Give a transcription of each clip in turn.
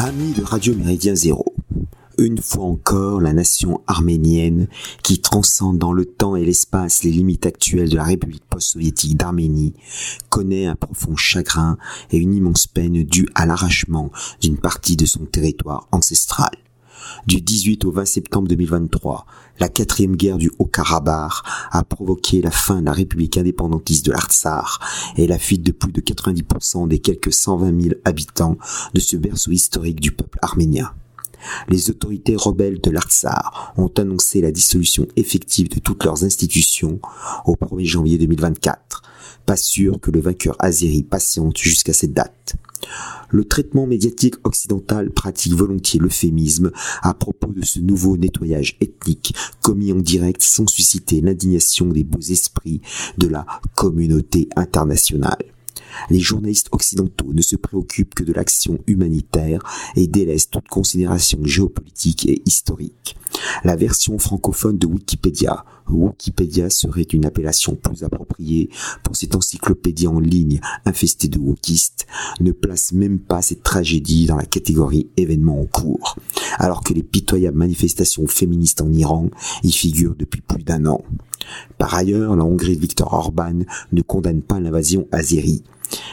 Amis de Radio Méridien Zéro, une fois encore, la nation arménienne, qui transcende dans le temps et l'espace les limites actuelles de la République post-soviétique d'Arménie, connaît un profond chagrin et une immense peine due à l'arrachement d'une partie de son territoire ancestral. Du 18 au 20 septembre 2023, la quatrième guerre du Haut-Karabakh a provoqué la fin de la République indépendantiste de l'Artsar et la fuite de plus de 90% des quelques 120 000 habitants de ce berceau historique du peuple arménien. Les autorités rebelles de l'Artsar ont annoncé la dissolution effective de toutes leurs institutions au 1er janvier 2024. Pas sûr que le vainqueur azéri patiente jusqu'à cette date. Le traitement médiatique occidental pratique volontiers l'euphémisme à propos de ce nouveau nettoyage ethnique commis en direct sans susciter l'indignation des beaux esprits de la communauté internationale. Les journalistes occidentaux ne se préoccupent que de l'action humanitaire et délaissent toute considération géopolitique et historique. La version francophone de Wikipédia, Wikipédia serait une appellation plus appropriée pour cette encyclopédie en ligne infestée de wokistes, ne place même pas cette tragédie dans la catégorie événements en cours, alors que les pitoyables manifestations féministes en Iran y figurent depuis plus d'un an. Par ailleurs, la Hongrie de Viktor Orban ne condamne pas l'invasion azérie.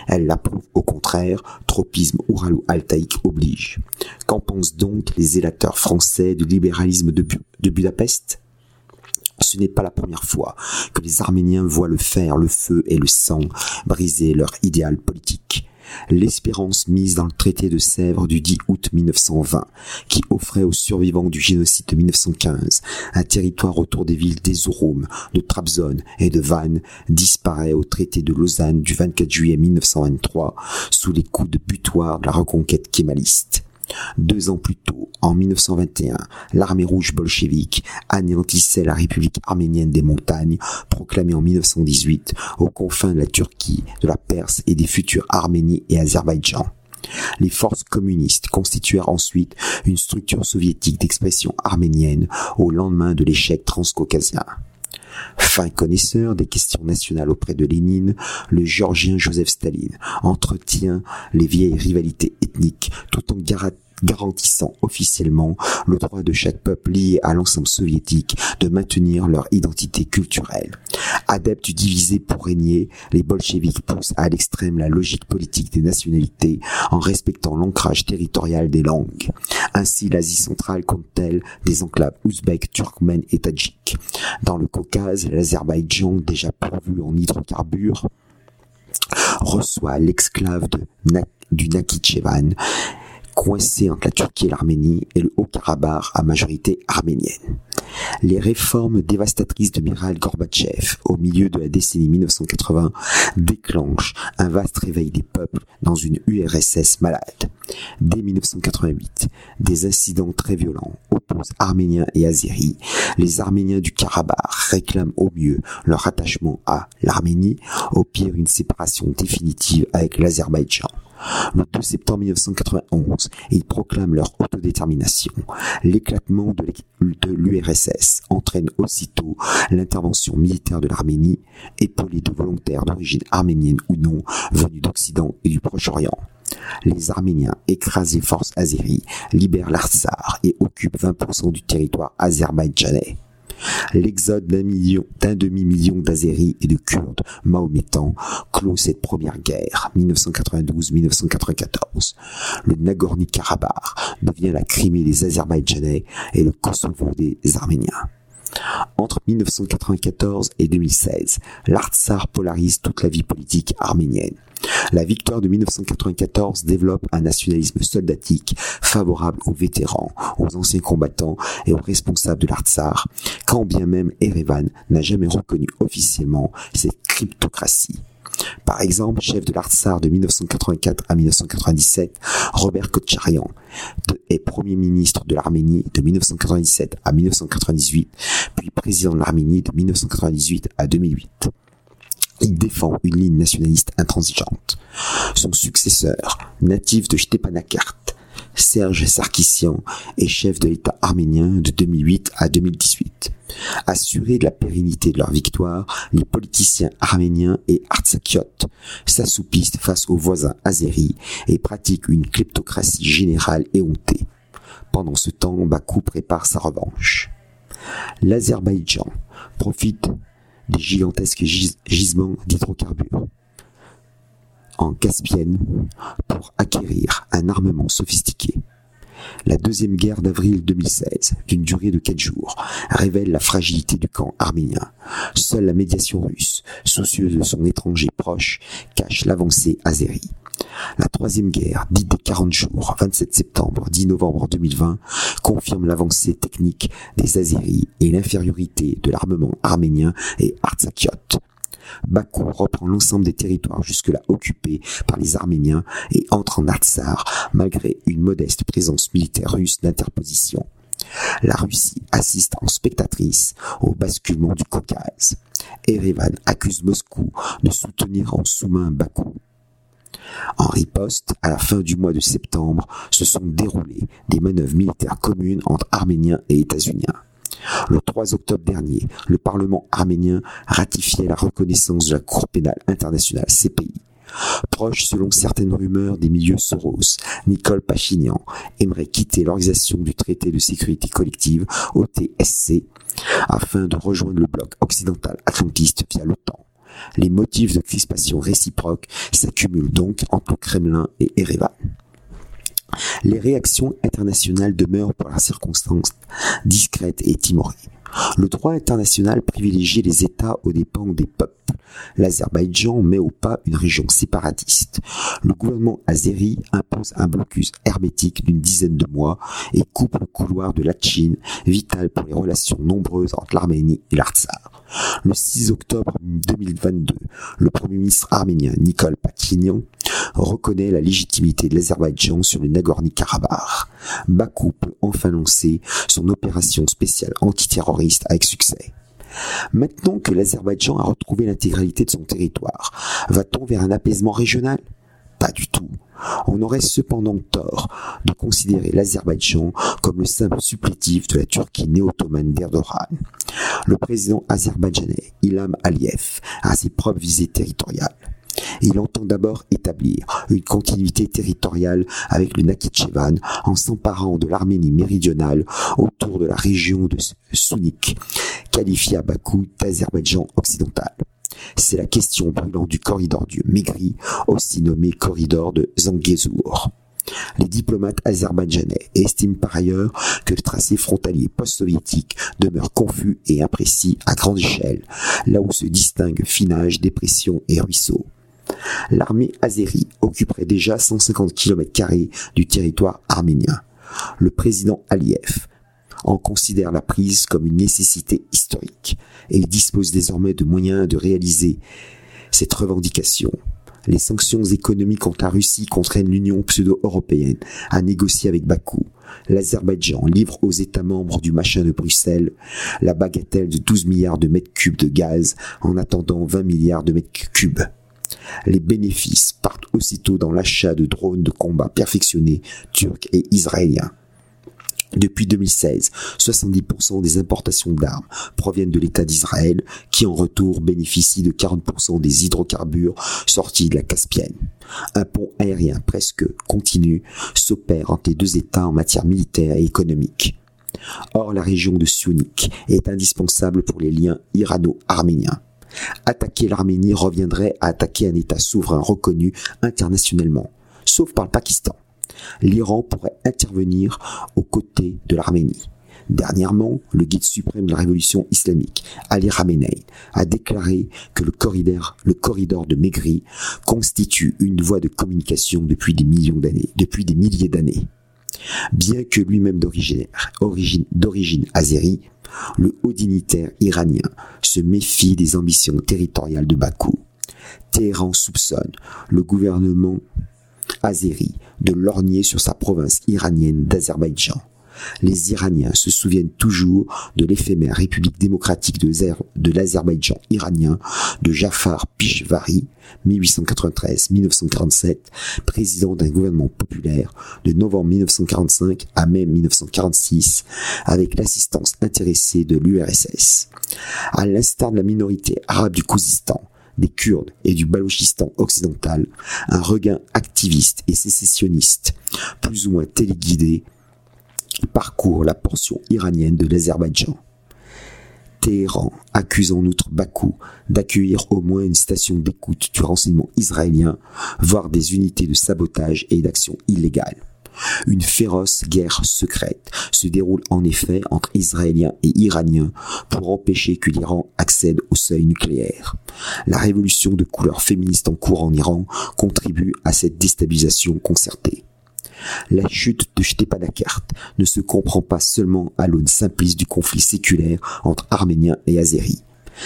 Elle l'approuve au contraire, tropisme ouralo-altaïque oblige. Qu'en pensent donc les zélateurs français du libéralisme de Budapest? Ce n'est pas la première fois que les Arméniens voient le fer, le feu et le sang briser leur idéal politique l'espérance mise dans le traité de Sèvres du 10 août 1920, qui offrait aux survivants du génocide de 1915 un territoire autour des villes d'Ezurum, de Trabzon et de Van, disparaît au traité de Lausanne du 24 juillet 1923 sous les coups de butoir de la reconquête kémaliste. Deux ans plus tôt, en 1921, l'armée rouge bolchevique anéantissait la République arménienne des montagnes, proclamée en 1918 aux confins de la Turquie, de la Perse et des futurs Arménie et Azerbaïdjan. Les forces communistes constituèrent ensuite une structure soviétique d'expression arménienne au lendemain de l'échec transcaucasien. Fin connaisseur des questions nationales auprès de Lénine, le géorgien Joseph Staline entretient les vieilles rivalités ethniques tout en garantissant officiellement le droit de chaque peuple lié à l'ensemble soviétique de maintenir leur identité culturelle. Adeptes du divisé pour régner, les bolcheviks poussent à l'extrême la logique politique des nationalités en respectant l'ancrage territorial des langues. Ainsi, l'Asie centrale compte-t-elle des enclaves ouzbeks, turkmènes et tadjiks. Dans le Caucase, l'Azerbaïdjan, déjà pourvu en hydrocarbures, reçoit l'exclave du Nakhichevan coincé entre la Turquie et l'Arménie et le Haut-Karabakh à majorité arménienne. Les réformes dévastatrices de Mikhail Gorbatchev au milieu de la décennie 1980 déclenchent un vaste réveil des peuples dans une URSS malade. Dès 1988, des incidents très violents opposent Arméniens et Azéris. Les Arméniens du Karabakh réclament au mieux leur attachement à l'Arménie, au pire une séparation définitive avec l'Azerbaïdjan. Le 2 septembre 1991, ils proclament leur autodétermination. L'éclatement de l'URSS entraîne aussitôt l'intervention militaire de l'Arménie, épaulée de volontaires d'origine arménienne ou non, venus d'Occident et du Proche-Orient. Les Arméniens écrasent les forces azéries, libèrent l'Artsar et occupent 20% du territoire azerbaïdjanais. L'exode d'un million, d'un demi-million d'Azéris et de Kurdes mahométans clôt cette première guerre, 1992-1994. Le Nagorno-Karabakh devient la Crimée des Azerbaïdjanais et le Kosovo des Arméniens. Entre 1994 et 2016, l'Artsar polarise toute la vie politique arménienne. La victoire de 1994 développe un nationalisme soldatique favorable aux vétérans, aux anciens combattants et aux responsables de l'Artsar, quand bien même Erevan n'a jamais reconnu officiellement cette cryptocratie. Par exemple, chef de l'Artsar de 1984 à 1997, Robert Kotcharian est premier ministre de l'Arménie de 1997 à 1998, puis président de l'Arménie de 1998 à 2008. Il défend une ligne nationaliste intransigeante. Son successeur, natif de Stepanakert, Serge Sarkissian est chef de l'État arménien de 2008 à 2018. Assurés de la pérennité de leur victoire, les politiciens arméniens et artsakiotes s'assoupissent face aux voisins azéris et pratiquent une kleptocratie générale et hontée. Pendant ce temps, Bakou prépare sa revanche. L'Azerbaïdjan profite des gigantesques gisements d'hydrocarbures en Caspienne pour acquérir un armement sophistiqué. La deuxième guerre d'avril 2016, d'une durée de quatre jours, révèle la fragilité du camp arménien. Seule la médiation russe, soucieuse de son étranger proche, cache l'avancée azérie. La troisième guerre, dite des 40 jours, 27 septembre, 10 novembre 2020, confirme l'avancée technique des Azéris et l'infériorité de l'armement arménien et artsakiote. Bakou reprend l'ensemble des territoires jusque-là occupés par les Arméniens et entre en Artsar malgré une modeste présence militaire russe d'interposition. La Russie assiste en spectatrice au basculement du Caucase. Erevan accuse Moscou de soutenir en sous-main Bakou. En riposte, à la fin du mois de septembre, se sont déroulées des manœuvres militaires communes entre Arméniens et États-Uniens. Le 3 octobre dernier, le Parlement arménien ratifiait la reconnaissance de la Cour pénale internationale CPI. Proche selon certaines rumeurs des milieux Soros, Nicole Pachinian aimerait quitter l'organisation du traité de sécurité collective OTSC afin de rejoindre le bloc occidental atlantiste via l'OTAN. Les motifs de crispation réciproque s'accumulent donc entre Kremlin et Erevan. Les réactions internationales demeurent pour la circonstance discrètes et timorées. Le droit international privilégie les États aux dépens des peuples. L'Azerbaïdjan met au pas une région séparatiste. Le gouvernement azéri impose un blocus hermétique d'une dizaine de mois et coupe le couloir de la Chine, vital pour les relations nombreuses entre l'Arménie et l'Artsar. Le 6 octobre 2022, le premier ministre arménien Nicole Pachinian reconnaît la légitimité de l'Azerbaïdjan sur le Nagorno-Karabakh. Bakou peut enfin lancer son opération spéciale antiterroriste avec succès. Maintenant que l'Azerbaïdjan a retrouvé l'intégralité de son territoire, va-t-on vers un apaisement régional? Pas du tout. On aurait cependant tort de considérer l'Azerbaïdjan comme le simple supplétif de la Turquie néo-ottomane d'Erdogan. Le président azerbaïdjanais Ilham Aliyev a ses propres visées territoriales. Il entend d'abord établir une continuité territoriale avec le Nakhichevan en s'emparant de l'Arménie méridionale autour de la région de Sounik, qualifiée à Bakou d'Azerbaïdjan occidental. C'est la question brûlante du corridor du Maigri, aussi nommé corridor de Zangezur. Les diplomates azerbaïdjanais estiment par ailleurs que le tracé frontalier post-soviétique demeure confus et imprécis à grande échelle, là où se distinguent finage, dépression et ruisseaux. L'armée azérie occuperait déjà 150 km du territoire arménien. Le président Aliyev en considère la prise comme une nécessité historique et il dispose désormais de moyens de réaliser cette revendication. Les sanctions économiques contre la Russie contraignent l'Union pseudo-européenne à négocier avec Bakou. L'Azerbaïdjan livre aux États membres du machin de Bruxelles la bagatelle de 12 milliards de mètres cubes de gaz en attendant 20 milliards de mètres cubes. Les bénéfices partent aussitôt dans l'achat de drones de combat perfectionnés turcs et israéliens. Depuis 2016, 70% des importations d'armes proviennent de l'État d'Israël, qui en retour bénéficie de 40% des hydrocarbures sortis de la Caspienne. Un pont aérien presque continu s'opère entre les deux États en matière militaire et économique. Or, la région de Sionik est indispensable pour les liens irano-arméniens. Attaquer l'Arménie reviendrait à attaquer un État souverain reconnu internationalement, sauf par le Pakistan. L'Iran pourrait intervenir aux côtés de l'Arménie. Dernièrement, le guide suprême de la révolution islamique, Ali Khamenei, a déclaré que le corridor, de Maigri constitue une voie de communication depuis des millions d'années, depuis des milliers d'années. Bien que lui-même d'origine, d'origine azérie, le haut dignitaire iranien se méfie des ambitions territoriales de Bakou. Téhéran soupçonne le gouvernement azéri de lorgner sur sa province iranienne d'Azerbaïdjan. les Iraniens se souviennent toujours de l'éphémère République démocratique de l'Azerbaïdjan iranien de Jafar Pishvari, 1893-1947, président d'un gouvernement populaire de novembre 1945 à mai 1946, avec l'assistance intéressée de l'URSS. À l'instar de la minorité arabe du Kouzistan, des Kurdes et du Balochistan occidental, un regain activiste et sécessionniste, plus ou moins téléguidé, parcourt la portion iranienne de l'Azerbaïdjan. Téhéran accuse en outre Bakou d'accueillir au moins une station d'écoute du renseignement israélien, voire des unités de sabotage et d'actions illégales. Une féroce guerre secrète se déroule en effet entre Israéliens et Iraniens pour empêcher que l'Iran accède au seuil nucléaire. La révolution de couleur féministe en cours en Iran contribue à cette déstabilisation concertée. La chute de Stepanakert ne se comprend pas seulement à l'aune simpliste du conflit séculaire entre Arméniens et Azéris.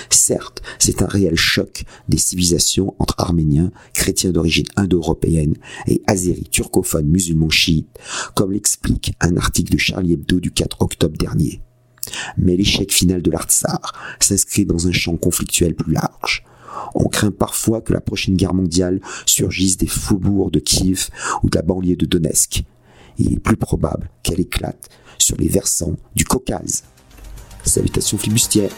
Certes, c'est un réel choc des civilisations entre Arméniens, chrétiens d'origine indo-européenne, et Azéris turcophones musulmans chiites, comme l'explique un article de Charlie Hebdo du 4 octobre dernier. Mais l'échec final de l'Artsar s'inscrit dans un champ conflictuel plus large. On craint parfois que la prochaine guerre mondiale surgisse des faubourgs de Kiev ou de la banlieue de Donetsk. Il est plus probable qu'elle éclate sur les versants du Caucase. Salutations flibustières